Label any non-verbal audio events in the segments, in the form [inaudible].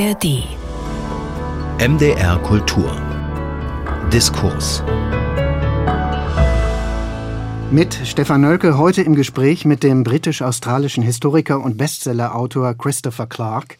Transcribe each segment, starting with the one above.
ARD. MDR Kultur. Diskurs. Mit Stefan Nölke heute im Gespräch mit dem britisch-australischen Historiker und Bestsellerautor Christopher Clark.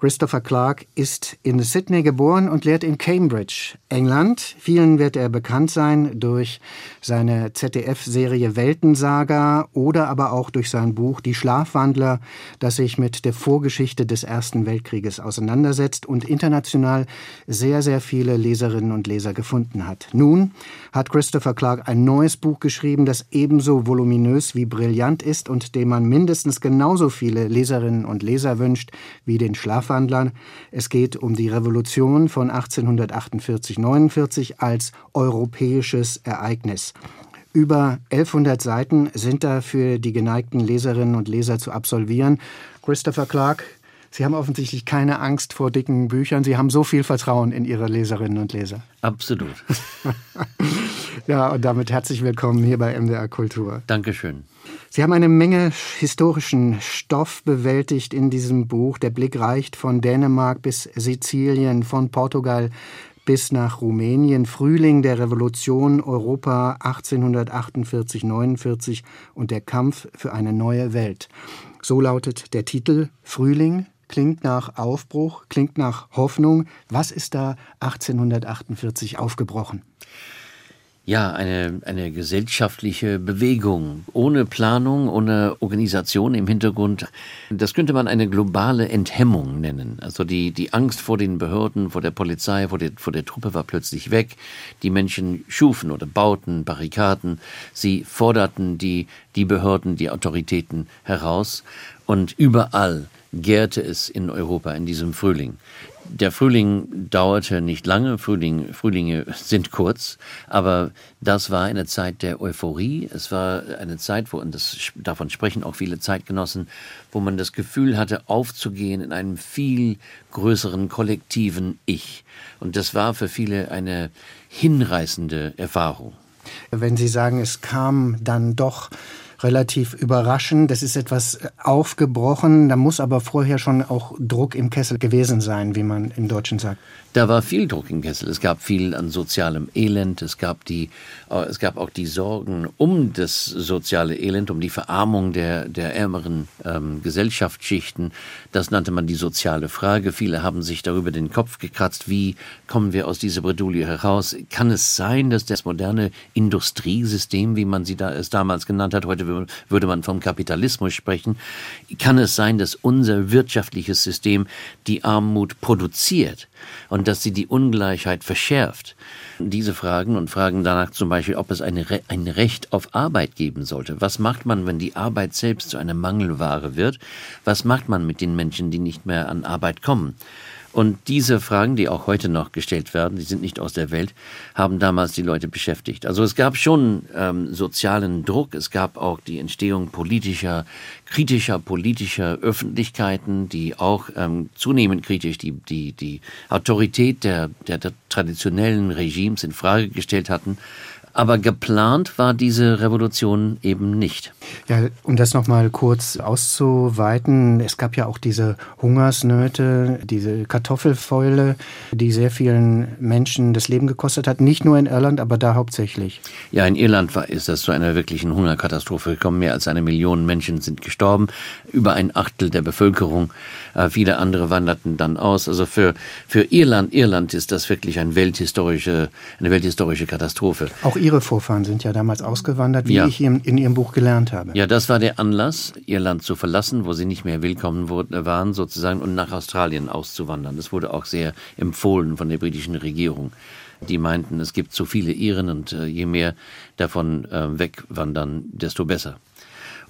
Christopher Clark ist in Sydney geboren und lehrt in Cambridge, England. Vielen wird er bekannt sein durch seine ZDF-Serie Weltensaga oder aber auch durch sein Buch Die Schlafwandler, das sich mit der Vorgeschichte des Ersten Weltkrieges auseinandersetzt und international sehr, sehr viele Leserinnen und Leser gefunden hat. Nun hat Christopher Clark ein neues Buch geschrieben, das ebenso voluminös wie brillant ist und dem man mindestens genauso viele Leserinnen und Leser wünscht wie den Schlaf Schlafwandlern. Es geht um die Revolution von 1848-49 als europäisches Ereignis. Über 1100 Seiten sind da für die geneigten Leserinnen und Leser zu absolvieren. Christopher Clark, Sie haben offensichtlich keine Angst vor dicken Büchern. Sie haben so viel Vertrauen in Ihre Leserinnen und Leser. Absolut. [laughs] ja, und damit herzlich willkommen hier bei MDR Kultur. Dankeschön. Sie haben eine Menge historischen Stoff bewältigt in diesem Buch. Der Blick reicht von Dänemark bis Sizilien, von Portugal bis nach Rumänien. Frühling der Revolution Europa 1848-49 und der Kampf für eine neue Welt. So lautet der Titel Frühling klingt nach Aufbruch, klingt nach Hoffnung. Was ist da 1848 aufgebrochen? Ja, eine, eine gesellschaftliche Bewegung ohne Planung, ohne Organisation im Hintergrund. Das könnte man eine globale Enthemmung nennen. Also die, die Angst vor den Behörden, vor der Polizei, vor der, vor der Truppe war plötzlich weg. Die Menschen schufen oder bauten Barrikaden. Sie forderten die, die Behörden, die Autoritäten heraus. Und überall gärte es in Europa in diesem Frühling. Der Frühling dauerte nicht lange, Frühling, Frühlinge sind kurz, aber das war eine Zeit der Euphorie. Es war eine Zeit, wo, und das, davon sprechen auch viele Zeitgenossen, wo man das Gefühl hatte, aufzugehen in einem viel größeren kollektiven Ich. Und das war für viele eine hinreißende Erfahrung. Wenn Sie sagen, es kam dann doch relativ überraschend. Das ist etwas aufgebrochen. Da muss aber vorher schon auch Druck im Kessel gewesen sein, wie man im Deutschen sagt. Da war viel Druck im Kessel. Es gab viel an sozialem Elend. Es gab die, äh, es gab auch die Sorgen um das soziale Elend, um die Verarmung der, der ärmeren ähm, Gesellschaftsschichten. Das nannte man die soziale Frage. Viele haben sich darüber den Kopf gekratzt. Wie kommen wir aus dieser Bredouille heraus? Kann es sein, dass das moderne Industriesystem, wie man sie da, es damals genannt hat, heute würde man vom Kapitalismus sprechen, kann es sein, dass unser wirtschaftliches System die Armut produziert und dass sie die Ungleichheit verschärft? Diese Fragen und Fragen danach zum Beispiel, ob es Re ein Recht auf Arbeit geben sollte. Was macht man, wenn die Arbeit selbst zu einer Mangelware wird? Was macht man mit den Menschen, die nicht mehr an Arbeit kommen? Und diese Fragen, die auch heute noch gestellt werden, die sind nicht aus der Welt, haben damals die Leute beschäftigt. Also es gab schon ähm, sozialen Druck, es gab auch die Entstehung politischer, kritischer politischer Öffentlichkeiten, die auch ähm, zunehmend kritisch die, die, die Autorität der, der, der traditionellen Regimes in Frage gestellt hatten. Aber geplant war diese Revolution eben nicht. Ja, um das nochmal kurz auszuweiten, es gab ja auch diese Hungersnöte, diese Kartoffelfäule, die sehr vielen Menschen das Leben gekostet hat. Nicht nur in Irland, aber da hauptsächlich. Ja, in Irland war, ist das zu einer wirklichen Hungerkatastrophe gekommen. Mehr als eine Million Menschen sind gestorben, über ein Achtel der Bevölkerung. Äh, viele andere wanderten dann aus. Also für, für Irland, Irland ist das wirklich ein welthistorische, eine welthistorische Katastrophe. Auch Ihre Vorfahren sind ja damals ausgewandert, wie ja. ich in Ihrem Buch gelernt habe. Ja, das war der Anlass, Ihr Land zu verlassen, wo Sie nicht mehr willkommen waren, sozusagen, und nach Australien auszuwandern. Das wurde auch sehr empfohlen von der britischen Regierung. Die meinten, es gibt zu viele Iren und äh, je mehr davon äh, wegwandern, desto besser.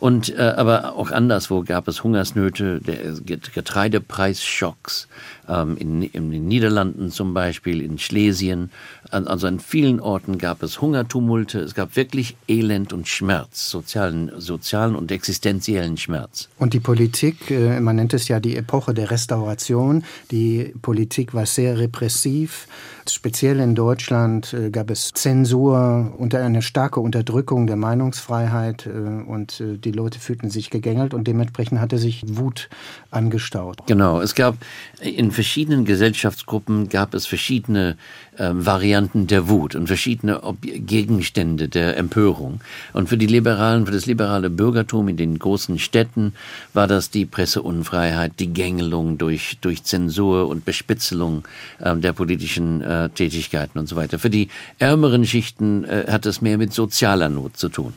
Und äh, aber auch anderswo gab es Hungersnöte, der Getreidepreisschocks, ähm, in, in den Niederlanden zum Beispiel, in Schlesien. Also an vielen Orten gab es Hungertumulte, es gab wirklich Elend und Schmerz, sozialen, sozialen und existenziellen Schmerz. Und die Politik, äh, man nennt es ja die Epoche der Restauration, die Politik war sehr repressiv. Speziell in Deutschland äh, gab es Zensur, unter eine starke Unterdrückung der Meinungsfreiheit äh, und die Die Leute fühlten sich gegängelt und dementsprechend hatte sich Wut angestaut. Genau, es gab in verschiedenen Gesellschaftsgruppen gab es verschiedene äh, Varianten der Wut und verschiedene Ob Gegenstände der Empörung. Und für die Liberalen, für das liberale Bürgertum in den großen Städten war das die Presseunfreiheit, die Gängelung durch, durch Zensur und Bespitzelung äh, der politischen äh, Tätigkeiten und so weiter. Für die ärmeren Schichten äh, hat es mehr mit sozialer Not zu tun.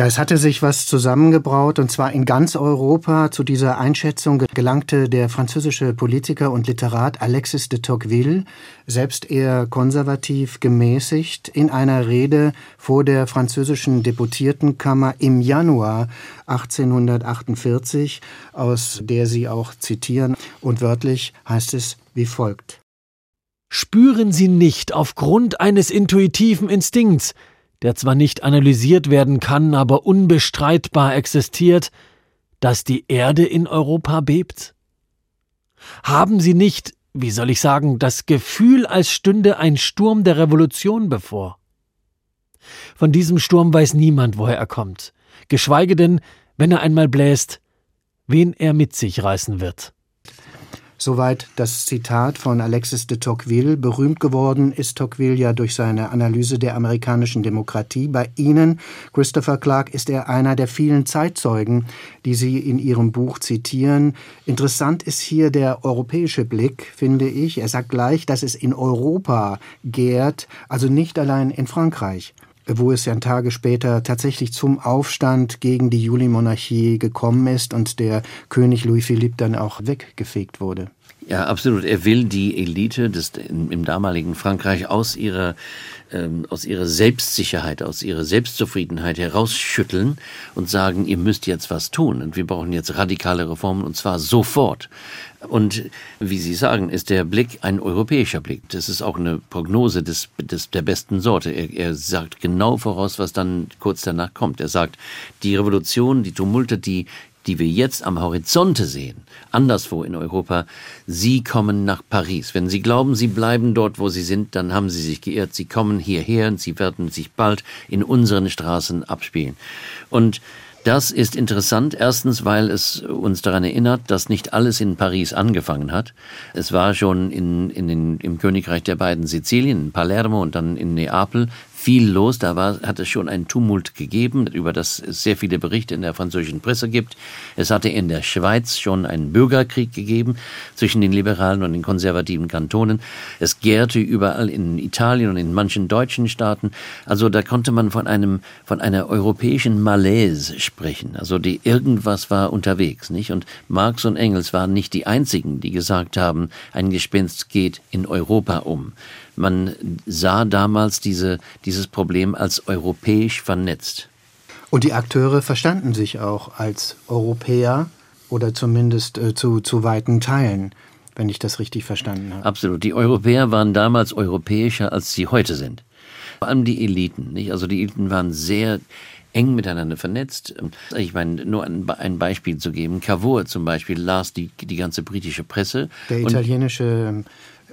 Ja, es hatte sich was zusammengebraut und zwar in ganz Europa. Zu dieser Einschätzung gelangte der französische Politiker und Literat Alexis de Tocqueville, selbst eher konservativ gemäßigt, in einer Rede vor der französischen Deputiertenkammer im Januar 1848, aus der Sie auch zitieren. Und wörtlich heißt es wie folgt. Spüren Sie nicht aufgrund eines intuitiven Instinkts, der zwar nicht analysiert werden kann, aber unbestreitbar existiert, dass die Erde in Europa bebt? Haben Sie nicht, wie soll ich sagen, das Gefühl, als stünde ein Sturm der Revolution bevor? Von diesem Sturm weiß niemand, woher er kommt, geschweige denn, wenn er einmal bläst, wen er mit sich reißen wird. Soweit das Zitat von Alexis de Tocqueville. Berühmt geworden ist Tocqueville ja durch seine Analyse der amerikanischen Demokratie. Bei Ihnen, Christopher Clark, ist er einer der vielen Zeitzeugen, die Sie in Ihrem Buch zitieren. Interessant ist hier der europäische Blick, finde ich. Er sagt gleich, dass es in Europa gärt, also nicht allein in Frankreich wo es ja Tage später tatsächlich zum Aufstand gegen die Juli-Monarchie gekommen ist und der König Louis Philippe dann auch weggefegt wurde. Ja, absolut. Er will die Elite des, im, im damaligen Frankreich aus ihrer, ähm, aus ihrer Selbstsicherheit, aus ihrer Selbstzufriedenheit herausschütteln und sagen, ihr müsst jetzt was tun und wir brauchen jetzt radikale Reformen und zwar sofort. Und wie Sie sagen, ist der Blick ein europäischer Blick. Das ist auch eine Prognose des, des, der besten Sorte. Er, er sagt genau voraus, was dann kurz danach kommt. Er sagt, die Revolution, die Tumulte, die die wir jetzt am Horizonte sehen, anderswo in Europa, sie kommen nach Paris. Wenn Sie glauben, Sie bleiben dort, wo Sie sind, dann haben Sie sich geirrt. Sie kommen hierher und Sie werden sich bald in unseren Straßen abspielen. Und das ist interessant. Erstens, weil es uns daran erinnert, dass nicht alles in Paris angefangen hat. Es war schon in, in den, im Königreich der beiden Sizilien, in Palermo und dann in Neapel, viel los. Da war, hat es schon einen Tumult gegeben, über das es sehr viele Berichte in der französischen Presse gibt. Es hatte in der Schweiz schon einen Bürgerkrieg gegeben zwischen den liberalen und den konservativen Kantonen. Es gärte überall in Italien und in manchen deutschen Staaten. Also da konnte man von einem, von einer europäischen Malaise sprechen. Also die irgendwas war unterwegs, nicht? Und Marx und Engels waren nicht die einzigen, die gesagt haben, ein Gespenst geht in Europa um. Man sah damals diese, dieses Problem als europäisch vernetzt. Und die Akteure verstanden sich auch als Europäer oder zumindest äh, zu, zu weiten Teilen, wenn ich das richtig verstanden habe. Absolut. Die Europäer waren damals europäischer, als sie heute sind. Vor allem die Eliten. Nicht? Also die Eliten waren sehr eng miteinander vernetzt. Ich meine, nur ein, ein Beispiel zu geben. Cavour zum Beispiel las die, die ganze britische Presse. Der italienische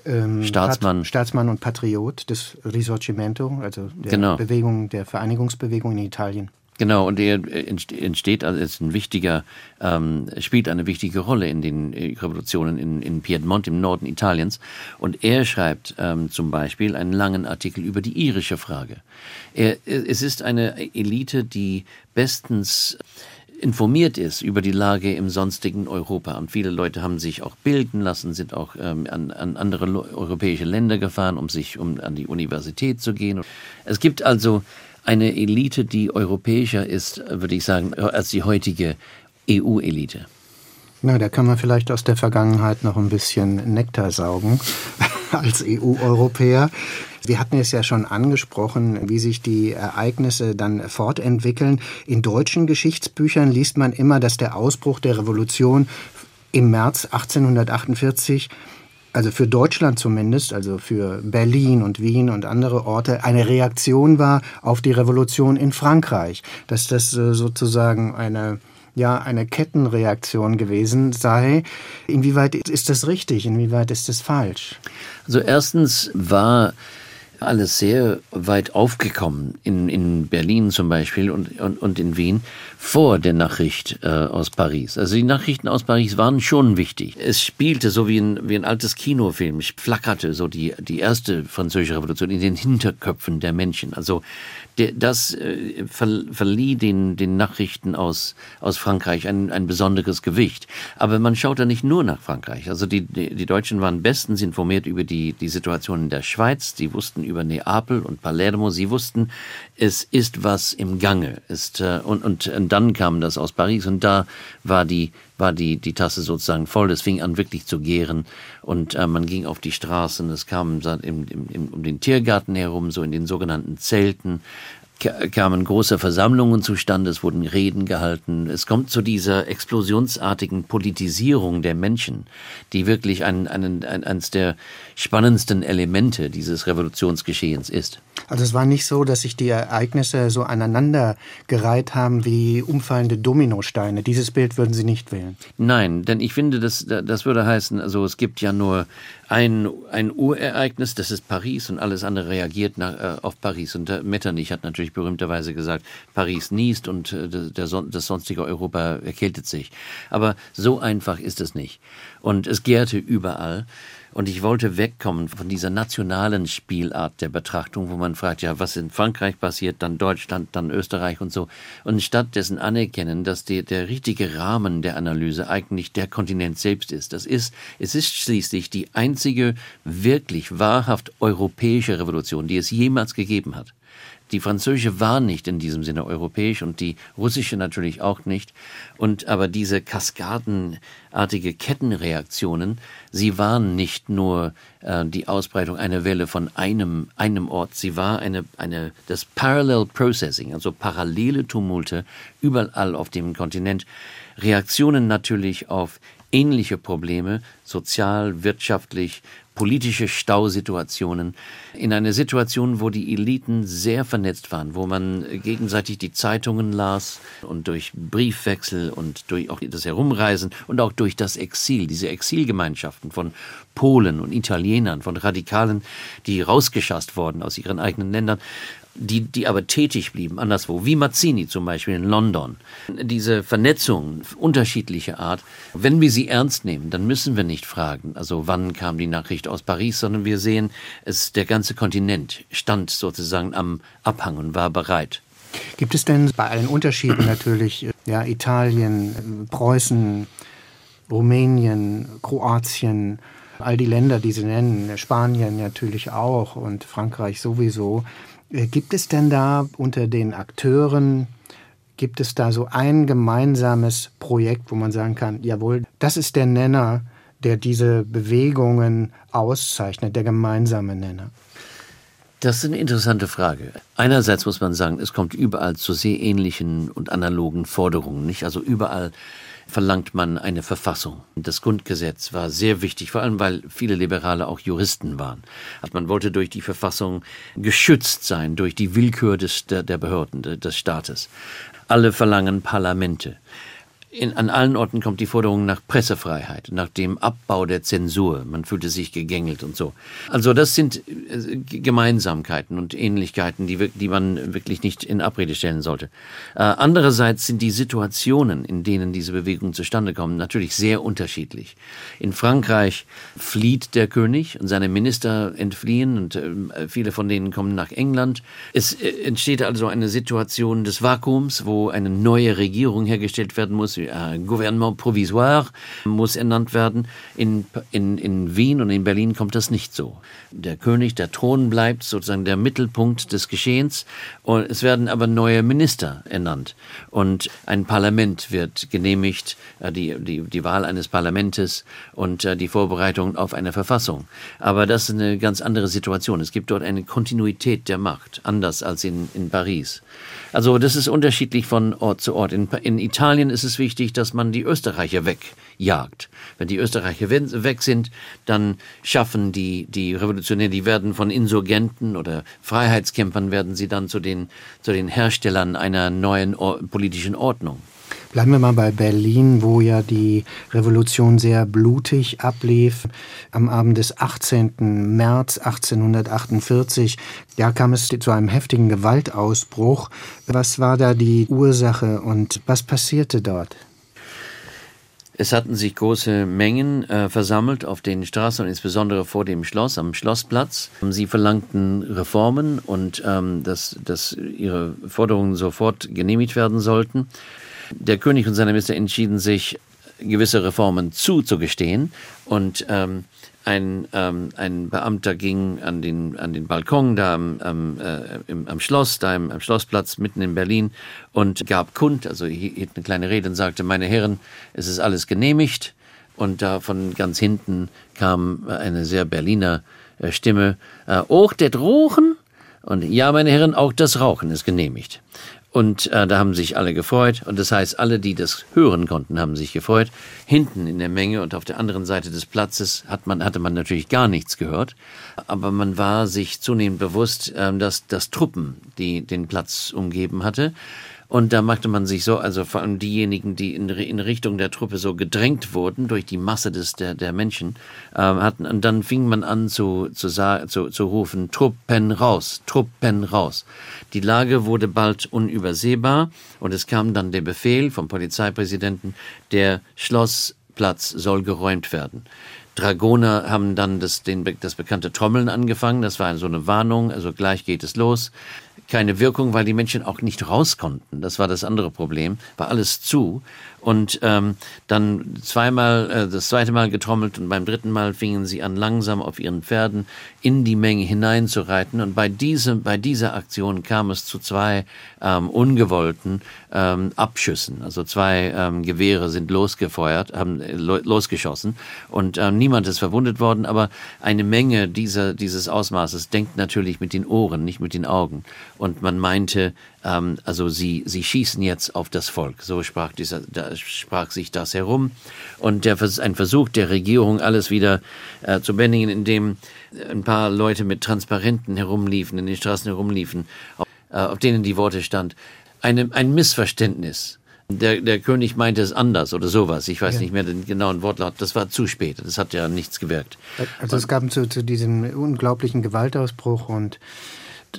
ähm, Staatsmann. Staatsmann und Patriot des Risorgimento, also der genau. Bewegung, der Vereinigungsbewegung in Italien. Genau, und er entsteht, also ist ein wichtiger, ähm, spielt eine wichtige Rolle in den äh, Revolutionen in, in Piedmont im Norden Italiens. Und er schreibt ähm, zum Beispiel einen langen Artikel über die irische Frage. Er, es ist eine Elite, die bestens informiert ist über die Lage im sonstigen Europa. Und viele Leute haben sich auch bilden lassen, sind auch ähm, an, an andere europäische Länder gefahren, um sich um an die Universität zu gehen. Es gibt also eine Elite, die europäischer ist, würde ich sagen, als die heutige EU-Elite. Na, da kann man vielleicht aus der Vergangenheit noch ein bisschen Nektar saugen [laughs] als EU-Europäer. Wir hatten es ja schon angesprochen, wie sich die Ereignisse dann fortentwickeln. In deutschen Geschichtsbüchern liest man immer, dass der Ausbruch der Revolution im März 1848 also für Deutschland zumindest, also für Berlin und Wien und andere Orte, eine Reaktion war auf die Revolution in Frankreich. Dass das äh, sozusagen eine ja eine Kettenreaktion gewesen sei. Inwieweit ist das richtig? Inwieweit ist das falsch? Also erstens war alles sehr weit aufgekommen, in, in Berlin zum Beispiel und, und, und in Wien, vor der Nachricht äh, aus Paris. Also die Nachrichten aus Paris waren schon wichtig. Es spielte so wie ein, wie ein altes Kinofilm, es flackerte so die, die erste französische Revolution in den Hinterköpfen der Menschen. Also das äh, verlieh den, den Nachrichten aus, aus Frankreich ein, ein besonderes Gewicht. Aber man schaut da nicht nur nach Frankreich. Also die, die, die Deutschen waren bestens informiert über die, die Situation in der Schweiz. Sie wussten über Neapel und Palermo. Sie wussten, es ist was im Gange. Ist, äh, und, und, und dann kam das aus Paris und da war die, war die, die Tasse sozusagen voll. Es fing an wirklich zu gären und äh, man ging auf die Straßen. Es kam im, im, im, um den Tiergarten herum, so in den sogenannten Zelten kamen große Versammlungen zustande, es wurden Reden gehalten. Es kommt zu dieser explosionsartigen Politisierung der Menschen, die wirklich ein, ein, ein, eines der spannendsten Elemente dieses Revolutionsgeschehens ist. Also es war nicht so, dass sich die Ereignisse so aneinander gereiht haben wie umfallende Dominosteine. Dieses Bild würden Sie nicht wählen. Nein, denn ich finde, das, das würde heißen, also es gibt ja nur ein, ein Urereignis, das ist Paris und alles andere reagiert nach, äh, auf Paris. Und der Metternich hat natürlich berühmterweise gesagt, Paris niest und äh, der, das sonstige Europa erkältet sich. Aber so einfach ist es nicht. Und es gärte überall. Und ich wollte wegkommen von dieser nationalen Spielart der Betrachtung, wo man fragt, ja, was in Frankreich passiert, dann Deutschland, dann Österreich und so. Und stattdessen anerkennen, dass die, der richtige Rahmen der Analyse eigentlich der Kontinent selbst ist. Das ist, es ist schließlich die einzige wirklich wahrhaft europäische Revolution, die es jemals gegeben hat. Die französische war nicht in diesem Sinne europäisch und die russische natürlich auch nicht. Und aber diese kaskadenartige Kettenreaktionen, sie waren nicht nur äh, die Ausbreitung einer Welle von einem, einem Ort, sie war eine, eine, das Parallel Processing, also parallele Tumulte überall auf dem Kontinent. Reaktionen natürlich auf ähnliche Probleme, sozial, wirtschaftlich, politische Stausituationen, in einer Situation, wo die Eliten sehr vernetzt waren, wo man gegenseitig die Zeitungen las und durch Briefwechsel und durch auch das Herumreisen und auch durch das Exil, diese Exilgemeinschaften von Polen und Italienern, von Radikalen, die rausgeschasst wurden aus ihren eigenen Ländern, die, die aber tätig blieben, anderswo, wie Mazzini zum Beispiel in London. Diese Vernetzung unterschiedlicher Art, wenn wir sie ernst nehmen, dann müssen wir nicht fragen, also wann kam die Nachricht aus Paris, sondern wir sehen, es, der ganze Kontinent stand sozusagen am Abhang und war bereit. Gibt es denn bei allen Unterschieden [clears throat] natürlich, ja, Italien, Preußen, Rumänien, Kroatien, all die Länder, die Sie nennen, Spanien natürlich auch und Frankreich sowieso, äh, gibt es denn da unter den Akteuren, gibt es da so ein gemeinsames Projekt, wo man sagen kann, jawohl, das ist der Nenner, der diese Bewegungen auszeichnet, der gemeinsame Nenner? Das ist eine interessante Frage. Einerseits muss man sagen, es kommt überall zu sehr ähnlichen und analogen Forderungen, nicht? Also überall verlangt man eine Verfassung. Das Grundgesetz war sehr wichtig, vor allem weil viele Liberale auch Juristen waren. Also man wollte durch die Verfassung geschützt sein, durch die Willkür des, der, der Behörden, des Staates. Alle verlangen Parlamente in, an allen Orten kommt die Forderung nach Pressefreiheit, nach dem Abbau der Zensur. Man fühlte sich gegängelt und so. Also das sind äh, Gemeinsamkeiten und Ähnlichkeiten, die, die man wirklich nicht in Abrede stellen sollte. Äh, andererseits sind die Situationen, in denen diese Bewegungen zustande kommen, natürlich sehr unterschiedlich. In Frankreich flieht der König und seine Minister entfliehen und äh, viele von denen kommen nach England. Es äh, entsteht also eine Situation des Vakuums, wo eine neue Regierung hergestellt werden muss ein Gouvernement provisoire muss ernannt werden. In, in, in Wien und in Berlin kommt das nicht so. Der König, der Thron bleibt sozusagen der Mittelpunkt des Geschehens und es werden aber neue Minister ernannt und ein Parlament wird genehmigt, äh, die, die, die Wahl eines Parlamentes und äh, die Vorbereitung auf eine Verfassung. Aber das ist eine ganz andere Situation. Es gibt dort eine Kontinuität der Macht, anders als in, in Paris. Also das ist unterschiedlich von Ort zu Ort. In, in Italien ist es wichtig, dass man die Österreicher wegjagt. Wenn die Österreicher weg sind, dann schaffen die, die Revolutionäre, die werden von Insurgenten oder Freiheitskämpfern, werden sie dann zu den, zu den Herstellern einer neuen politischen Ordnung. Bleiben wir mal bei Berlin, wo ja die Revolution sehr blutig ablief. Am Abend des 18. März 1848, ja, kam es zu einem heftigen Gewaltausbruch. Was war da die Ursache und was passierte dort? Es hatten sich große Mengen äh, versammelt auf den Straßen und insbesondere vor dem Schloss, am Schlossplatz. Sie verlangten Reformen und ähm, dass, dass ihre Forderungen sofort genehmigt werden sollten. Der König und seine Minister entschieden sich, gewisse Reformen zuzugestehen und ähm, ein, ähm, ein Beamter ging an den, an den Balkon da am, äh, im, am Schloss, da im, am Schlossplatz mitten in Berlin und gab kund, also hielt eine kleine Rede und sagte, meine Herren, es ist alles genehmigt. Und da von ganz hinten kam eine sehr Berliner äh, Stimme, äh, auch der Drochen? Und ja, meine Herren, auch das Rauchen ist genehmigt. Und äh, da haben sich alle gefreut. Und das heißt, alle, die das hören konnten, haben sich gefreut. Hinten in der Menge und auf der anderen Seite des Platzes hat man, hatte man natürlich gar nichts gehört. Aber man war sich zunehmend bewusst, äh, dass, dass Truppen, die den Platz umgeben hatte, und da machte man sich so, also vor allem diejenigen, die in, in Richtung der Truppe so gedrängt wurden durch die Masse des, der, der Menschen, äh, hatten, und dann fing man an zu, zu, zu, zu rufen, Truppen raus, Truppen raus. Die Lage wurde bald unübersehbar und es kam dann der Befehl vom Polizeipräsidenten, der Schlossplatz soll geräumt werden. Dragoner haben dann das, den, das bekannte Trommeln angefangen. Das war so eine Warnung, also gleich geht es los keine Wirkung, weil die Menschen auch nicht raus konnten. Das war das andere Problem. War alles zu. Und ähm, dann zweimal, äh, das zweite Mal getrommelt und beim dritten Mal fingen sie an, langsam auf ihren Pferden in die Menge hineinzureiten. Und bei, diesem, bei dieser Aktion kam es zu zwei ähm, ungewollten ähm, Abschüssen. Also zwei ähm, Gewehre sind losgefeuert, haben äh, losgeschossen und ähm, niemand ist verwundet worden. Aber eine Menge dieser, dieses Ausmaßes denkt natürlich mit den Ohren, nicht mit den Augen. Und man meinte, ähm, also sie, sie schießen jetzt auf das Volk. So sprach, dieser, da sprach sich das herum. Und der, ein Versuch der Regierung, alles wieder äh, zu bändigen, indem ein paar Leute mit Transparenten herumliefen, in den Straßen herumliefen, auf, äh, auf denen die Worte stand. Eine, ein Missverständnis. Der, der König meinte es anders oder sowas. Ich weiß ja. nicht mehr den genauen Wortlaut. Das war zu spät. Das hat ja nichts gewirkt. Also es gab zu, zu diesem unglaublichen Gewaltausbruch und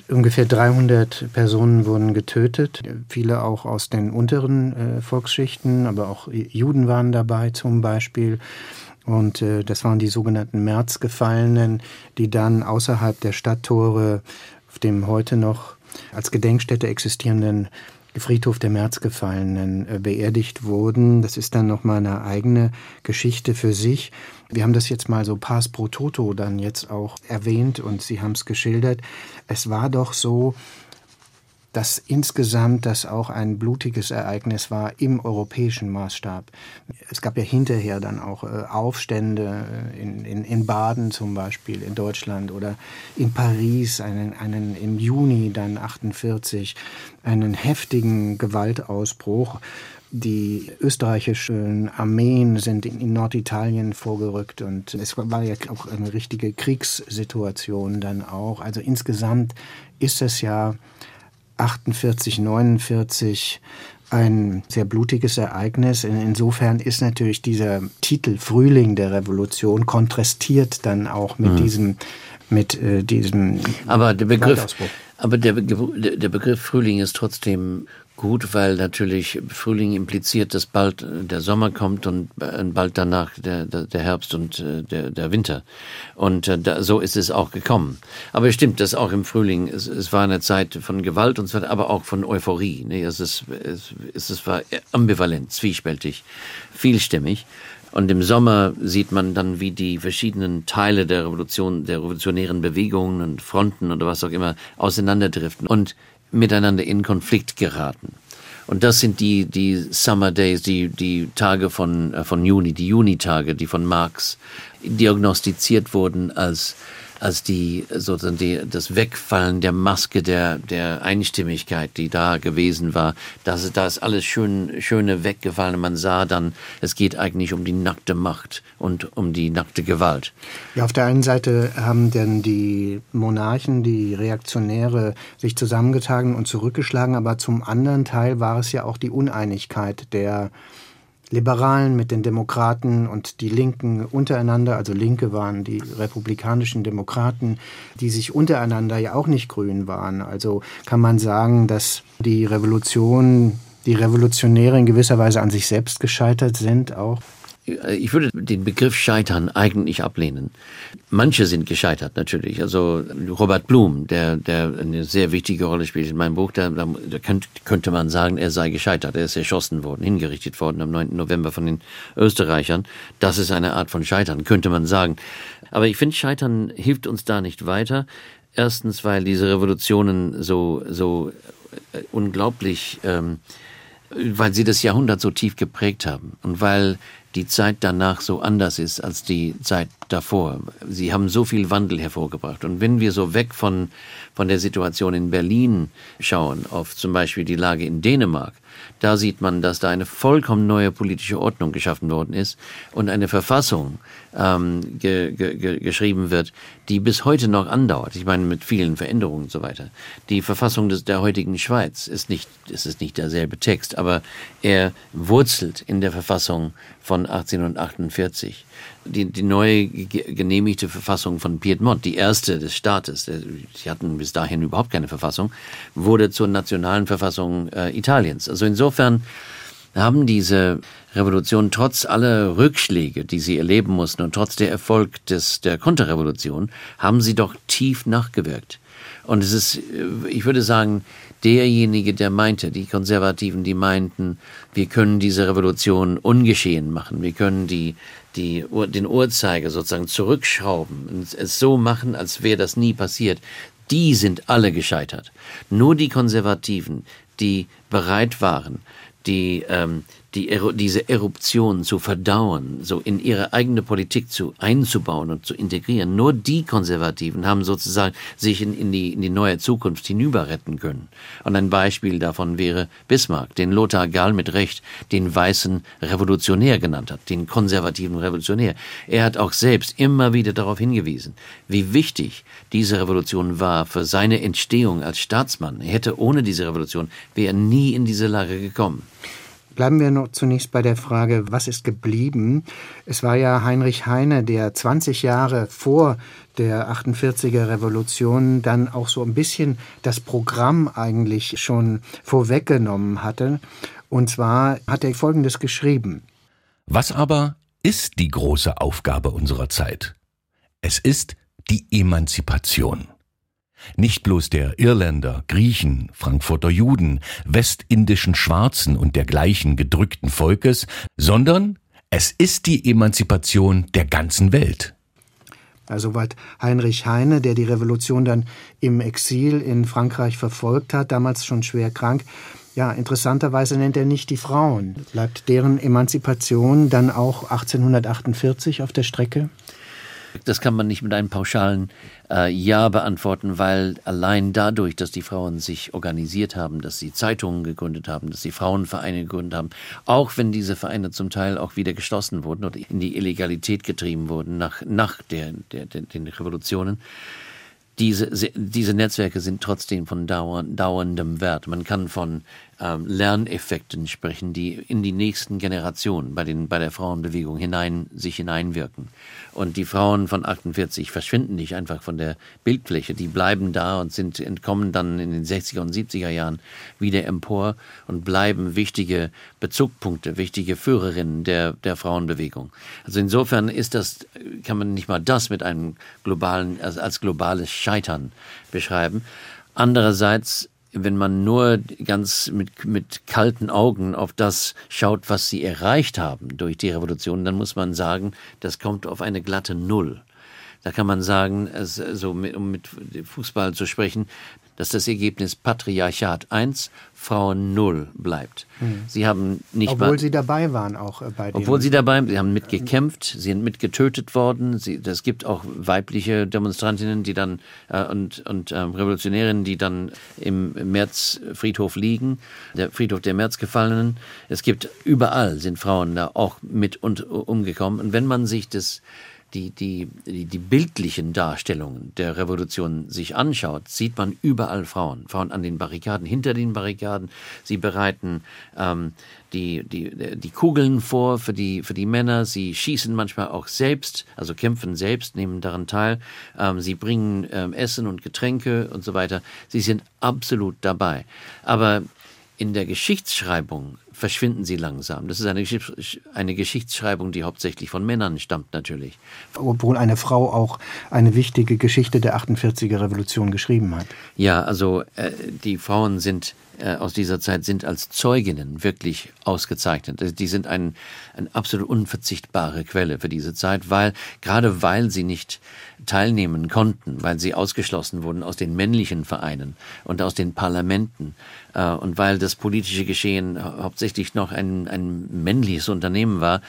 Ungefähr 300 Personen wurden getötet, viele auch aus den unteren äh, Volksschichten, aber auch Juden waren dabei zum Beispiel. Und äh, das waren die sogenannten Märzgefallenen, die dann außerhalb der Stadttore auf dem heute noch als Gedenkstätte existierenden Friedhof der Märzgefallenen äh, beerdigt wurden. Das ist dann nochmal eine eigene Geschichte für sich. Wir haben das jetzt mal so pass pro toto dann jetzt auch erwähnt und Sie haben es geschildert. Es war doch so, dass insgesamt das auch ein blutiges Ereignis war im europäischen Maßstab. Es gab ja hinterher dann auch äh, Aufstände in, in, in Baden zum Beispiel, in Deutschland oder in Paris, einen, einen im Juni dann 48, einen heftigen Gewaltausbruch. Die österreichischen Armeen sind in Norditalien vorgerückt und es war ja auch eine richtige Kriegssituation dann auch. Also insgesamt ist es ja 48, 49 ein sehr blutiges Ereignis. Insofern ist natürlich dieser Titel Frühling der Revolution kontrastiert dann auch mit mhm. diesem mit äh, diesem aber der Begriff aber der, der Begriff Frühling ist trotzdem gut, weil natürlich Frühling impliziert, dass bald der Sommer kommt und äh, bald danach der, der Herbst und äh, der, der Winter. Und äh, da, so ist es auch gekommen. Aber es stimmt, dass auch im Frühling, es, es war eine Zeit von Gewalt und weiter, aber auch von Euphorie. Ne? Es, ist, es, es war ambivalent, zwiespältig, vielstimmig. Und im Sommer sieht man dann, wie die verschiedenen Teile der Revolution, der revolutionären Bewegungen und Fronten oder was auch immer auseinanderdriften. Und miteinander in Konflikt geraten. Und das sind die, die Summer Days, die, die Tage von, äh, von Juni, die Junitage, die von Marx diagnostiziert wurden als als die sozusagen die, das Wegfallen der Maske der der Einstimmigkeit, die da gewesen war. Das, da ist alles schön schöne weggefallen. Man sah dann, es geht eigentlich um die nackte Macht und um die nackte Gewalt. Ja, auf der einen Seite haben denn die Monarchen, die Reaktionäre sich zusammengetragen und zurückgeschlagen, aber zum anderen Teil war es ja auch die Uneinigkeit der Liberalen mit den Demokraten und die Linken untereinander, also Linke waren die republikanischen Demokraten, die sich untereinander ja auch nicht grün waren. Also kann man sagen, dass die Revolution, die Revolutionäre in gewisser Weise an sich selbst gescheitert sind auch. Äh, ich würde den Begriff Scheitern eigentlich ablehnen. Manche sind gescheitert natürlich. Also Robert Blum, der, der eine sehr wichtige Rolle spielt in meinem Buch, da, da könnte man sagen, er sei gescheitert. Er ist erschossen worden, hingerichtet worden am 9. November von den Österreichern. Das ist eine Art von Scheitern, könnte man sagen. Aber ich finde, Scheitern hilft uns da nicht weiter. Erstens, weil diese Revolutionen so, so äh, unglaublich, ähm, weil sie das Jahrhundert so tief geprägt haben und weil die Zeit danach so anders ist als die Zeit davor. Sie haben so viel Wandel hervorgebracht. Und wenn wir so weg von, von der Situation in Berlin schauen, auf zum Beispiel die Lage in Dänemark, da sieht man, dass da eine vollkommen neue politische Ordnung geschaffen worden ist und eine Verfassung ähm, ge, ge, geschrieben wird, die bis heute noch andauert. Ich meine, mit vielen Veränderungen und so weiter. Die Verfassung des, der heutigen Schweiz ist nicht, es nicht derselbe Text, aber er wurzelt in der Verfassung von 1848 die, die neue genehmigte Verfassung von Piedmont, die erste des Staates, sie hatten bis dahin überhaupt keine Verfassung, wurde zur nationalen Verfassung äh, Italiens. Also insofern haben diese Revolution trotz aller Rückschläge, die sie erleben mussten und trotz der Erfolg des, der Konterrevolution, haben sie doch tief nachgewirkt. Und es ist, äh, ich würde sagen, derjenige, der meinte, die Konservativen, die meinten, wir können diese Revolution ungeschehen machen, wir können die, die, den Uhrzeiger sozusagen zurückschrauben und es so machen, als wäre das nie passiert, die sind alle gescheitert. Nur die Konservativen, die bereit waren, die ähm, die, diese Eruption zu verdauen, so in ihre eigene Politik zu einzubauen und zu integrieren. Nur die Konservativen haben sozusagen sich in, in, die, in die neue Zukunft hinüber retten können. Und ein Beispiel davon wäre Bismarck, den Lothar Gall mit Recht den weißen Revolutionär genannt hat, den konservativen Revolutionär. Er hat auch selbst immer wieder darauf hingewiesen, wie wichtig diese Revolution war für seine Entstehung als Staatsmann. Er hätte ohne diese Revolution wäre nie in diese Lage gekommen. Bleiben wir noch zunächst bei der Frage, was ist geblieben? Es war ja Heinrich Heine, der 20 Jahre vor der 48er Revolution dann auch so ein bisschen das Programm eigentlich schon vorweggenommen hatte. Und zwar hat er Folgendes geschrieben. Was aber ist die große Aufgabe unserer Zeit? Es ist die Emanzipation. Nicht bloß der Irländer, Griechen, Frankfurter Juden, westindischen Schwarzen und dergleichen gedrückten Volkes, sondern es ist die Emanzipation der ganzen Welt. Also soweit Heinrich Heine, der die Revolution dann im Exil in Frankreich verfolgt hat, damals schon schwer krank. Ja, interessanterweise nennt er nicht die Frauen. Bleibt deren Emanzipation dann auch 1848 auf der Strecke? Das kann man nicht mit einem pauschalen äh, Ja beantworten, weil allein dadurch, dass die Frauen sich organisiert haben, dass sie Zeitungen gegründet haben, dass sie Frauenvereine gegründet haben, auch wenn diese Vereine zum Teil auch wieder geschlossen wurden oder in die Illegalität getrieben wurden nach, nach der, der, der, den Revolutionen, diese, diese Netzwerke sind trotzdem von dauerndem Wert. Man kann von ähm, Lerneffekten sprechen, die in die nächsten Generationen bei, den, bei der Frauenbewegung hinein, sich hineinwirken. Und die Frauen von 48 verschwinden nicht einfach von der Bildfläche, die bleiben da und sind, entkommen dann in den 60er und 70er Jahren wieder empor und bleiben wichtige Bezugpunkte, wichtige Führerinnen der, der Frauenbewegung. Also insofern ist das, kann man nicht mal das mit einem globalen, als, als globales Scheitern beschreiben. Andererseits wenn man nur ganz mit, mit kalten Augen auf das schaut, was sie erreicht haben durch die Revolution, dann muss man sagen, das kommt auf eine glatte Null. Da kann man sagen, also mit, um mit Fußball zu sprechen, dass das Ergebnis Patriarchat 1, Frauen 0 bleibt. Mhm. Sie haben nicht Obwohl Sie dabei waren auch äh, bei dem. Obwohl Sie dabei, Sie haben mitgekämpft, Sie sind mitgetötet worden. Sie, das gibt auch weibliche Demonstrantinnen, die dann äh, und, und ähm, Revolutionärinnen, die dann im Märzfriedhof liegen, der Friedhof der Märzgefallenen. Es gibt überall sind Frauen da auch mit und umgekommen. Und wenn man sich das die, die, die, bildlichen Darstellungen der Revolution sich anschaut, sieht man überall Frauen. Frauen an den Barrikaden, hinter den Barrikaden. Sie bereiten ähm, die, die, die Kugeln vor für die, für die Männer. Sie schießen manchmal auch selbst, also kämpfen selbst, nehmen daran teil. Ähm, sie bringen ähm, Essen und Getränke und so weiter. Sie sind absolut dabei. Aber in der Geschichtsschreibung verschwinden sie langsam. Das ist eine, eine Geschichtsschreibung, die hauptsächlich von Männern stammt natürlich. Obwohl eine Frau auch eine wichtige Geschichte der 48er Revolution geschrieben hat. Ja, also äh, die Frauen sind äh, aus dieser Zeit sind als Zeuginnen wirklich ausgezeichnet. Die sind ein, eine absolut unverzichtbare Quelle für diese Zeit, weil gerade weil sie nicht teilnehmen konnten, weil sie ausgeschlossen wurden aus den männlichen Vereinen und aus den Parlamenten äh, und weil das politische Geschehen hauptsächlich noch ein, ein männliches Unternehmen war,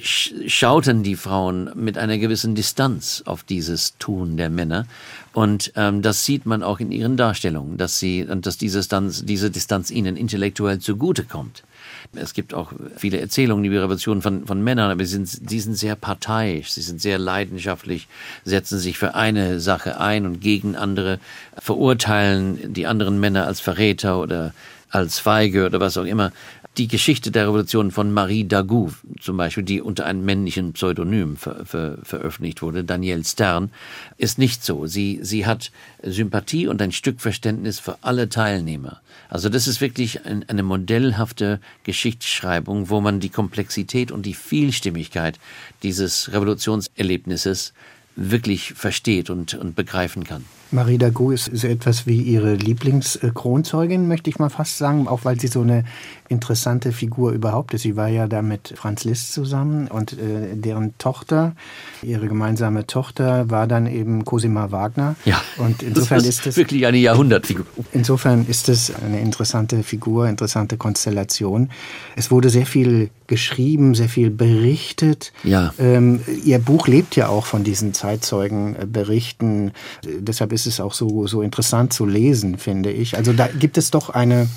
schauten die Frauen mit einer gewissen Distanz auf dieses Tun der Männer. Und ähm, das sieht man auch in ihren Darstellungen, dass sie und dass diese Distanz, diese Distanz ihnen intellektuell zugutekommt. Es gibt auch viele Erzählungen über Revolutionen von, von Männern, aber sie sind, sie sind sehr parteiisch, sie sind sehr leidenschaftlich, setzen sich für eine Sache ein und gegen andere, verurteilen die anderen Männer als Verräter oder als Feige oder was auch immer die Geschichte der Revolution von Marie Dagout zum Beispiel, die unter einem männlichen Pseudonym ver, ver, veröffentlicht wurde, Danielle Stern, ist nicht so. Sie, sie hat Sympathie und ein Stück Verständnis für alle Teilnehmer. Also das ist wirklich ein, eine modellhafte Geschichtsschreibung, wo man die Komplexität und die Vielstimmigkeit dieses Revolutionserlebnisses wirklich versteht und, und begreifen kann. Marie Dagout ist so etwas wie ihre Lieblingskronzeugin, möchte ich mal fast sagen, auch weil sie so eine interessante Figur überhaupt ist. Sie war ja da mit Franz Liszt zusammen und äh, deren Tochter, ihre gemeinsame Tochter, war dann eben Cosima Wagner. Ja, und insofern das ist, ist es wirklich eine Jahrhundertfigur. Insofern ist es eine interessante Figur, interessante Konstellation. Es wurde sehr viel geschrieben, sehr viel berichtet. Ja. Ähm, ihr Buch lebt ja auch von diesen Zeitzeugenberichten. Deshalb ist es auch so, so interessant zu lesen, finde ich. Also da gibt es doch eine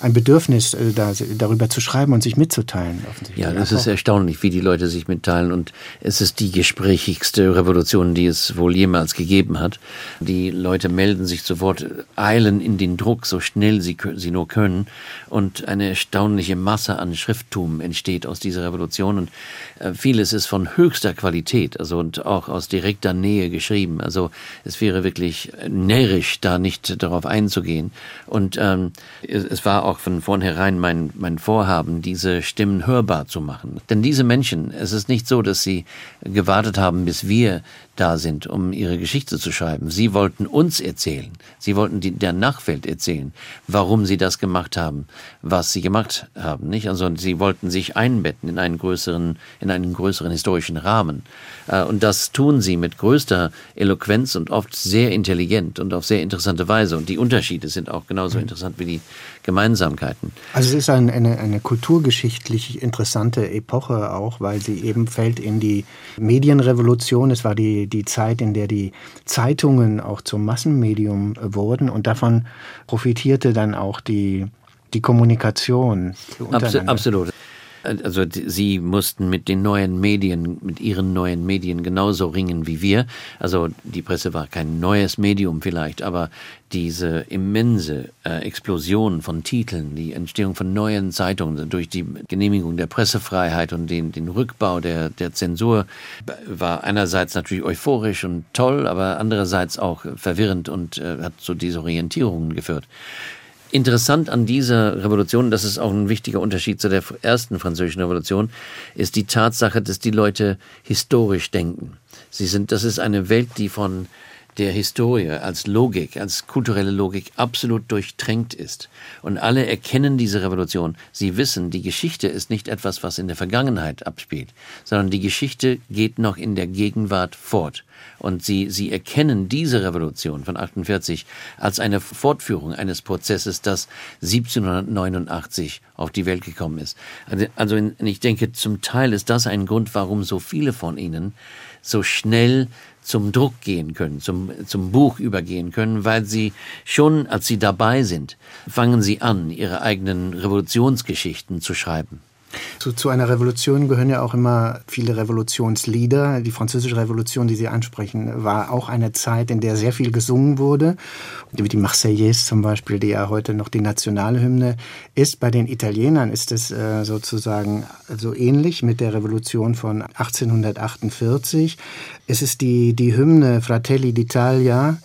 ein Bedürfnis, äh, da, darüber zu schreiben und sich mitzuteilen. Ja, das ist erstaunlich, wie die Leute sich mitteilen. Und es ist die gesprächigste Revolution, die es wohl jemals gegeben hat. Die Leute melden sich sofort, eilen in den Druck, so schnell sie, sie nur können. Und eine erstaunliche Masse an Schrifttum entsteht aus dieser Revolution. Und äh, vieles ist von höchster Qualität, also und auch aus direkter Nähe geschrieben. Also es wäre wirklich närrisch, da nicht darauf einzugehen. Und ähm, es, es auch von vornherein mein, mein Vorhaben, diese Stimmen hörbar zu machen. Denn diese Menschen, es ist nicht so, dass sie gewartet haben, bis wir da sind, um ihre Geschichte zu schreiben. Sie wollten uns erzählen. Sie wollten die, der Nachwelt erzählen, warum sie das gemacht haben, was sie gemacht haben, nicht? Also sie wollten sich einbetten in einen größeren, in einen größeren historischen Rahmen. Äh, und das tun sie mit größter Eloquenz und oft sehr intelligent und auf sehr interessante Weise. Und die Unterschiede sind auch genauso interessant wie die Gemeinsamkeiten. Also es ist ein, eine, eine kulturgeschichtlich interessante Epoche auch, weil sie eben fällt in die Medienrevolution. Es war die, die Zeit, in der die Zeitungen auch zum Massenmedium wurden und davon profitierte dann auch die, die Kommunikation. Absolut. Also sie mussten mit den neuen Medien, mit ihren neuen Medien genauso ringen wie wir. Also die Presse war kein neues Medium vielleicht, aber diese immense äh, Explosion von Titeln, die Entstehung von neuen Zeitungen durch die Genehmigung der Pressefreiheit und den, den Rückbau der, der Zensur war einerseits natürlich euphorisch und toll, aber andererseits auch verwirrend und äh, hat zu Desorientierungen geführt. Interessant an dieser Revolution, das ist auch ein wichtiger Unterschied zu der ersten französischen Revolution, ist die Tatsache, dass die Leute historisch denken. Sie sind, das ist eine Welt, die von der Historie als Logik, als kulturelle Logik absolut durchtränkt ist. Und alle erkennen diese Revolution. Sie wissen, die Geschichte ist nicht etwas, was in der Vergangenheit abspielt, sondern die Geschichte geht noch in der Gegenwart fort. Und sie, sie erkennen diese Revolution von 48 als eine Fortführung eines Prozesses, das 1789 auf die Welt gekommen ist. Also, also ich denke, zum Teil ist das ein Grund, warum so viele von ihnen so schnell zum Druck gehen können, zum, zum Buch übergehen können, weil sie schon, als sie dabei sind, fangen sie an, ihre eigenen Revolutionsgeschichten zu schreiben. Zu, zu, einer Revolution gehören ja auch immer viele Revolutionslieder. Die französische Revolution, die Sie ansprechen, war auch eine Zeit, in der sehr viel gesungen wurde. Wie die Marseillaise zum Beispiel, die ja heute noch die Nationalhymne ist. Bei den Italienern ist es äh, sozusagen so ähnlich mit der Revolution von 1848. Es ist die, die Hymne Fratelli d'Italia,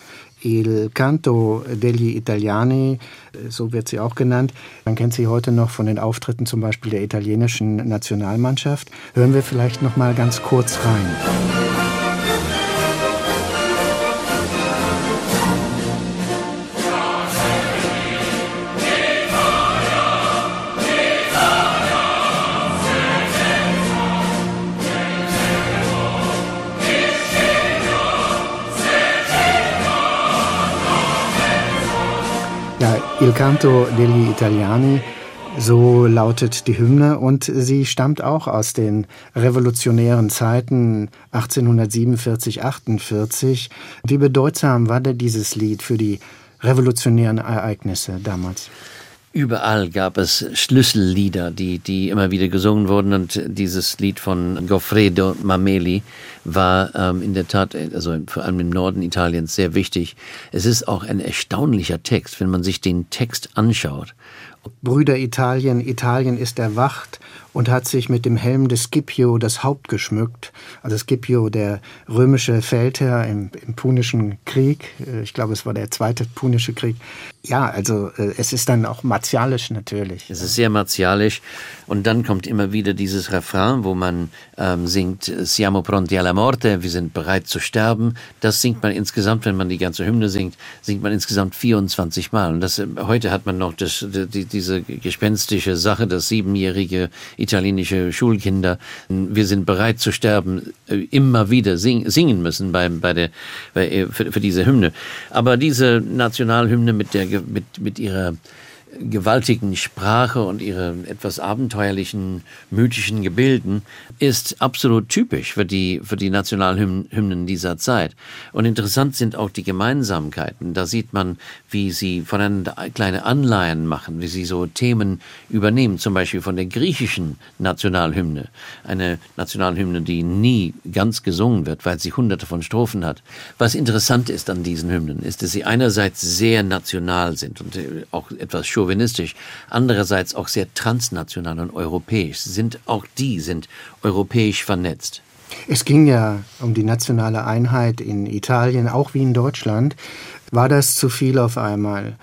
Il Canto degli Italiani, so wird sie auch genannt. Man kennt sie heute noch von den Auftritten zum Beispiel der italienischen Nationalmannschaft. Hören wir vielleicht noch mal ganz kurz rein. Il canto degli italiani, so lautet die Hymne und sie stammt auch aus den revolutionären Zeiten 1847, 48. Wie bedeutsam war denn dieses Lied für die revolutionären Ereignisse damals? Überall gab es Schlüssellieder, die, die immer wieder gesungen wurden. Und dieses Lied von Goffredo Mameli war ähm, in der Tat, also vor allem im Norden Italiens, sehr wichtig. Es ist auch ein erstaunlicher Text, wenn man sich den Text anschaut. Brüder Italien, Italien ist erwacht und hat sich mit dem Helm des Scipio das Haupt geschmückt. Also Scipio, der römische Feldherr im, im Punischen Krieg, äh, ich glaube, es war der zweite Punische Krieg. Ja, also äh, es ist dann auch martialisch natürlich. Es ist sehr martialisch und dann kommt immer wieder dieses Refrain, wo man ähm, singt Siamo pronti alla morte, wir sind bereit zu sterben. Das singt man insgesamt, wenn man die ganze Hymne singt, singt man insgesamt 24 Mal. Und das, äh, heute hat man noch das, die, diese gespenstische Sache, das siebenjährige italienische Schulkinder, wir sind bereit zu sterben, äh, immer wieder sing, singen müssen bei, bei der, bei, äh, für, für diese Hymne. Aber diese Nationalhymne mit, der, mit, mit ihrer gewaltigen Sprache und ihre etwas abenteuerlichen, mythischen Gebilden ist absolut typisch für die, für die Nationalhymnen dieser Zeit. Und interessant sind auch die Gemeinsamkeiten. Da sieht man, wie sie voneinander kleine Anleihen machen, wie sie so Themen übernehmen, zum Beispiel von der griechischen Nationalhymne. Eine Nationalhymne, die nie ganz gesungen wird, weil sie hunderte von Strophen hat. Was interessant ist an diesen Hymnen, ist, dass sie einerseits sehr national sind und äh, auch etwas chauvinistisch, andererseits auch sehr transnational und europäisch. Sind auch die sind europäisch vernetzt. Es ging ja um die nationale Einheit in Italien, auch wie in Deutschland. War das zu viel auf einmal?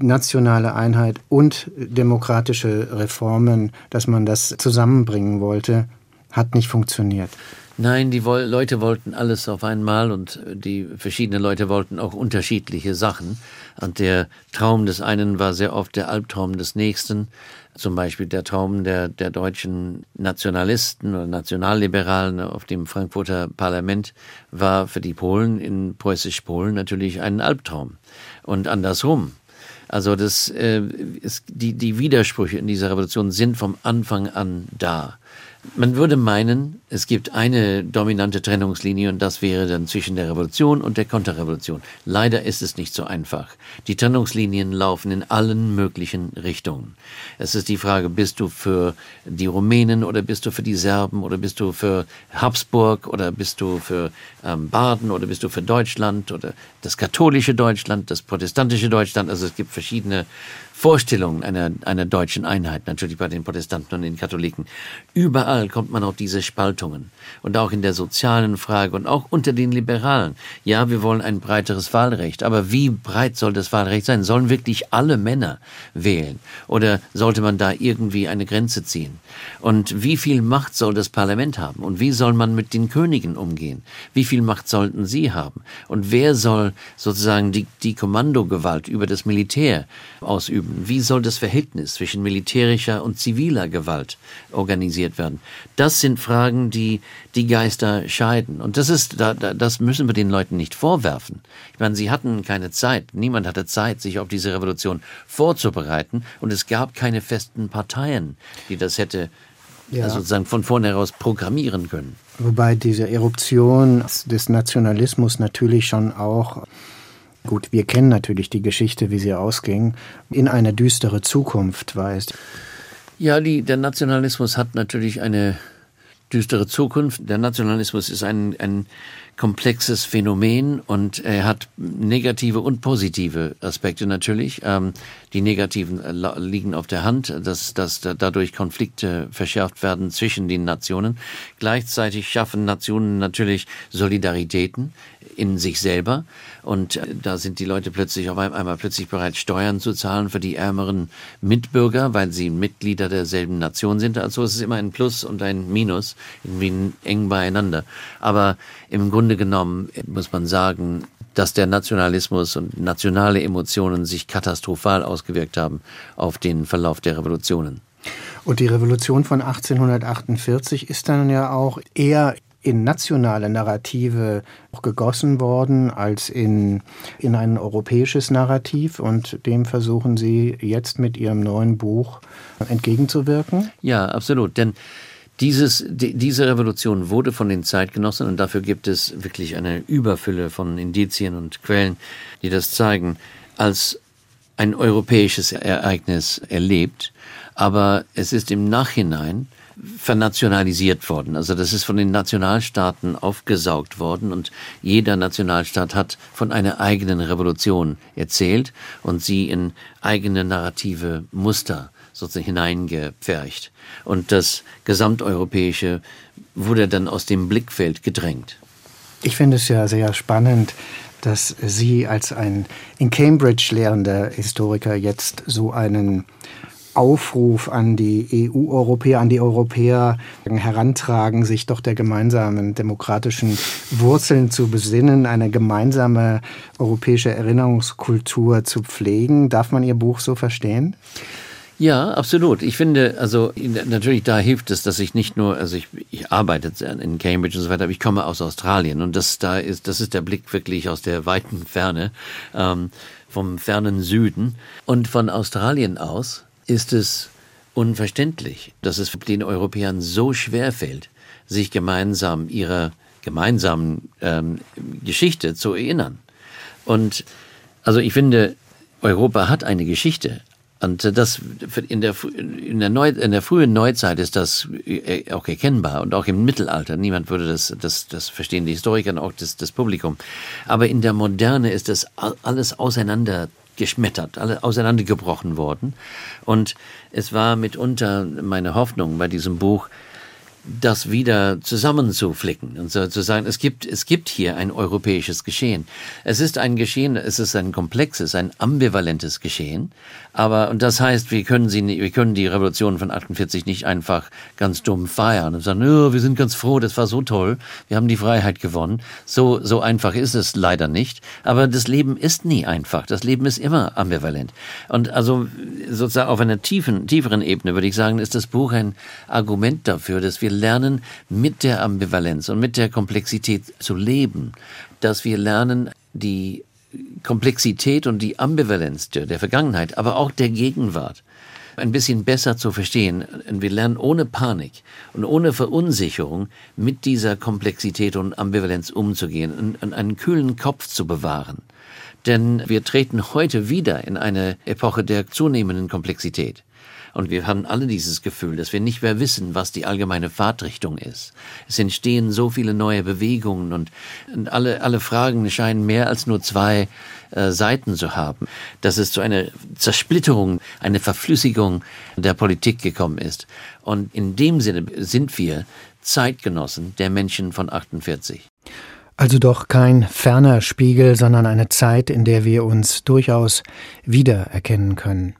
nationale Einheit und demokratische Reformen, dass man das zusammenbringen wollte, hat nicht funktioniert. Nein, die Leute wollten alles auf einmal und die verschiedenen Leute wollten auch unterschiedliche Sachen. Und der Traum des einen war sehr oft der Albtraum des nächsten. Zum Beispiel der Traum der, der deutschen Nationalisten oder Nationalliberalen auf dem Frankfurter Parlament war für die Polen in Preußisch-Polen natürlich ein Albtraum. Und andersrum. Also das, äh, ist, die, die Widersprüche in dieser Revolution sind vom Anfang an da. Man würde meinen, es gibt eine dominante Trennungslinie und das wäre dann zwischen der Revolution und der Konterrevolution. Leider ist es nicht so einfach. Die Trennungslinien laufen in allen möglichen Richtungen. Es ist die Frage, bist du für die Rumänen oder bist du für die Serben oder bist du für Habsburg oder bist du für ähm, Baden oder bist du für Deutschland oder das katholische Deutschland, das protestantische Deutschland. Also es gibt verschiedene Vorstellung einer, einer deutschen Einheit, natürlich bei den Protestanten und den Katholiken. Überall kommt man auf diese Spaltungen. Und auch in der sozialen Frage und auch unter den Liberalen. Ja, wir wollen ein breiteres Wahlrecht. Aber wie breit soll das Wahlrecht sein? Sollen wirklich alle Männer wählen? Oder sollte man da irgendwie eine Grenze ziehen? Und wie viel Macht soll das Parlament haben? Und wie soll man mit den Königen umgehen? Wie viel Macht sollten sie haben? Und wer soll sozusagen die, die Kommandogewalt über das Militär ausüben? Wie soll das Verhältnis zwischen militärischer und ziviler Gewalt organisiert werden? Das sind Fragen, die die Geister scheiden. Und das ist, das müssen wir den Leuten nicht vorwerfen. Ich meine, sie hatten keine Zeit. Niemand hatte Zeit, sich auf diese Revolution vorzubereiten. Und es gab keine festen Parteien, die das hätte ja. also sozusagen von vornherein programmieren können. Wobei diese Eruption des Nationalismus natürlich schon auch Gut, wir kennen natürlich die Geschichte, wie sie ausging, in eine düstere Zukunft weist. Ja, die, der Nationalismus hat natürlich eine düstere Zukunft. Der Nationalismus ist ein, ein komplexes Phänomen und er hat negative und positive Aspekte natürlich. Ähm, die negativen äh, liegen auf der Hand, dass, dass dadurch Konflikte verschärft werden zwischen den Nationen. Gleichzeitig schaffen Nationen natürlich Solidaritäten in sich selber. Und äh, da sind die Leute plötzlich auf einmal plötzlich bereit, Steuern zu zahlen für die ärmeren Mitbürger, weil sie Mitglieder derselben Nation sind. Also es ist immer ein Plus und ein Minus, irgendwie eng beieinander. Aber im Grunde genommen muss man sagen, dass der Nationalismus und nationale Emotionen sich katastrophal ausgewirkt haben auf den Verlauf der Revolutionen. Und die Revolution von 1848 ist dann ja auch eher in nationale Narrative gegossen worden als in, in ein europäisches Narrativ und dem versuchen Sie jetzt mit Ihrem neuen Buch entgegenzuwirken? Ja, absolut. Denn dieses, die, diese Revolution wurde von den Zeitgenossen, und dafür gibt es wirklich eine Überfülle von Indizien und Quellen, die das zeigen, als ein europäisches Ereignis erlebt. Aber es ist im Nachhinein vernationalisiert worden. Also das ist von den Nationalstaaten aufgesaugt worden und jeder Nationalstaat hat von einer eigenen Revolution erzählt und sie in eigene narrative Muster sozusagen hineingepfercht. Und das gesamteuropäische wurde dann aus dem Blickfeld gedrängt. Ich finde es ja sehr spannend, dass Sie als ein in Cambridge lehrender Historiker jetzt so einen Aufruf an die EU-Europäer, an die Europäer herantragen, sich doch der gemeinsamen demokratischen Wurzeln zu besinnen, eine gemeinsame europäische Erinnerungskultur zu pflegen. Darf man Ihr Buch so verstehen? Ja, absolut. Ich finde, also natürlich da hilft es, dass ich nicht nur, also ich, ich arbeite in Cambridge und so weiter, aber ich komme aus Australien und das da ist, das ist der Blick wirklich aus der weiten Ferne, ähm, vom fernen Süden und von Australien aus ist es unverständlich, dass es den Europäern so schwer fällt, sich gemeinsam ihrer gemeinsamen ähm, Geschichte zu erinnern. Und also ich finde, Europa hat eine Geschichte, und das in der, in der, Neu, in der frühen Neuzeit ist das äh, auch erkennbar und auch im Mittelalter. Niemand würde das, das, das verstehen, die Historiker und auch das, das Publikum. Aber in der Moderne ist das alles auseinander geschmettert, alle auseinandergebrochen worden. Und es war mitunter meine Hoffnung bei diesem Buch, das wieder zusammenzuflicken und so zu sagen, es gibt, es gibt hier ein europäisches Geschehen. Es ist ein Geschehen, es ist ein komplexes, ein ambivalentes Geschehen. Aber, und das heißt, wir können sie, wir können die Revolution von 48 nicht einfach ganz dumm feiern und sagen, oh, wir sind ganz froh, das war so toll, wir haben die Freiheit gewonnen. So, so einfach ist es leider nicht. Aber das Leben ist nie einfach. Das Leben ist immer ambivalent. Und also, sozusagen auf einer tiefen, tieferen Ebene würde ich sagen, ist das Buch ein Argument dafür, dass wir lernen, mit der Ambivalenz und mit der Komplexität zu leben, dass wir lernen, die Komplexität und die Ambivalenz der, der Vergangenheit, aber auch der Gegenwart ein bisschen besser zu verstehen. Wir lernen ohne Panik und ohne Verunsicherung mit dieser Komplexität und Ambivalenz umzugehen und einen kühlen Kopf zu bewahren. Denn wir treten heute wieder in eine Epoche der zunehmenden Komplexität. Und wir haben alle dieses Gefühl, dass wir nicht mehr wissen, was die allgemeine Fahrtrichtung ist. Es entstehen so viele neue Bewegungen und, alle, alle Fragen scheinen mehr als nur zwei äh, Seiten zu haben, dass es zu einer Zersplitterung, eine Verflüssigung der Politik gekommen ist. Und in dem Sinne sind wir Zeitgenossen der Menschen von 48. Also doch kein ferner Spiegel, sondern eine Zeit, in der wir uns durchaus wiedererkennen können.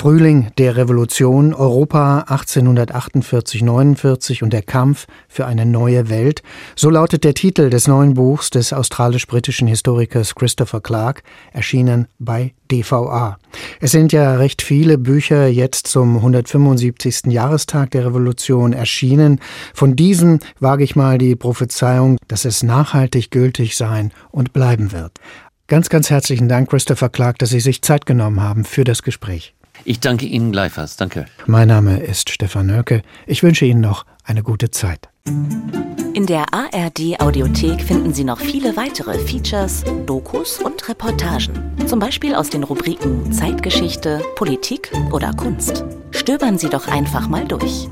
Frühling der Revolution, Europa 1848-49 und der Kampf für eine neue Welt. So lautet der Titel des neuen Buchs des australisch-britischen Historikers Christopher Clark, erschienen bei DVA. Es sind ja recht viele Bücher jetzt zum 175. Jahrestag der Revolution erschienen. Von diesen wage ich mal die Prophezeiung, dass es nachhaltig gültig sein und bleiben wird. Ganz, ganz herzlichen Dank, Christopher Clark, dass Sie sich Zeit genommen haben für das Gespräch. Ich danke Ihnen gleichfalls. Danke. Mein Name ist Stefan Nölke. Ich wünsche Ihnen noch eine gute Zeit. In der ARD Audiothek finden Sie noch viele weitere Features, Dokus und Reportagen. Zum Beispiel aus den Rubriken Zeitgeschichte, Politik oder Kunst. Stöbern Sie doch einfach mal durch.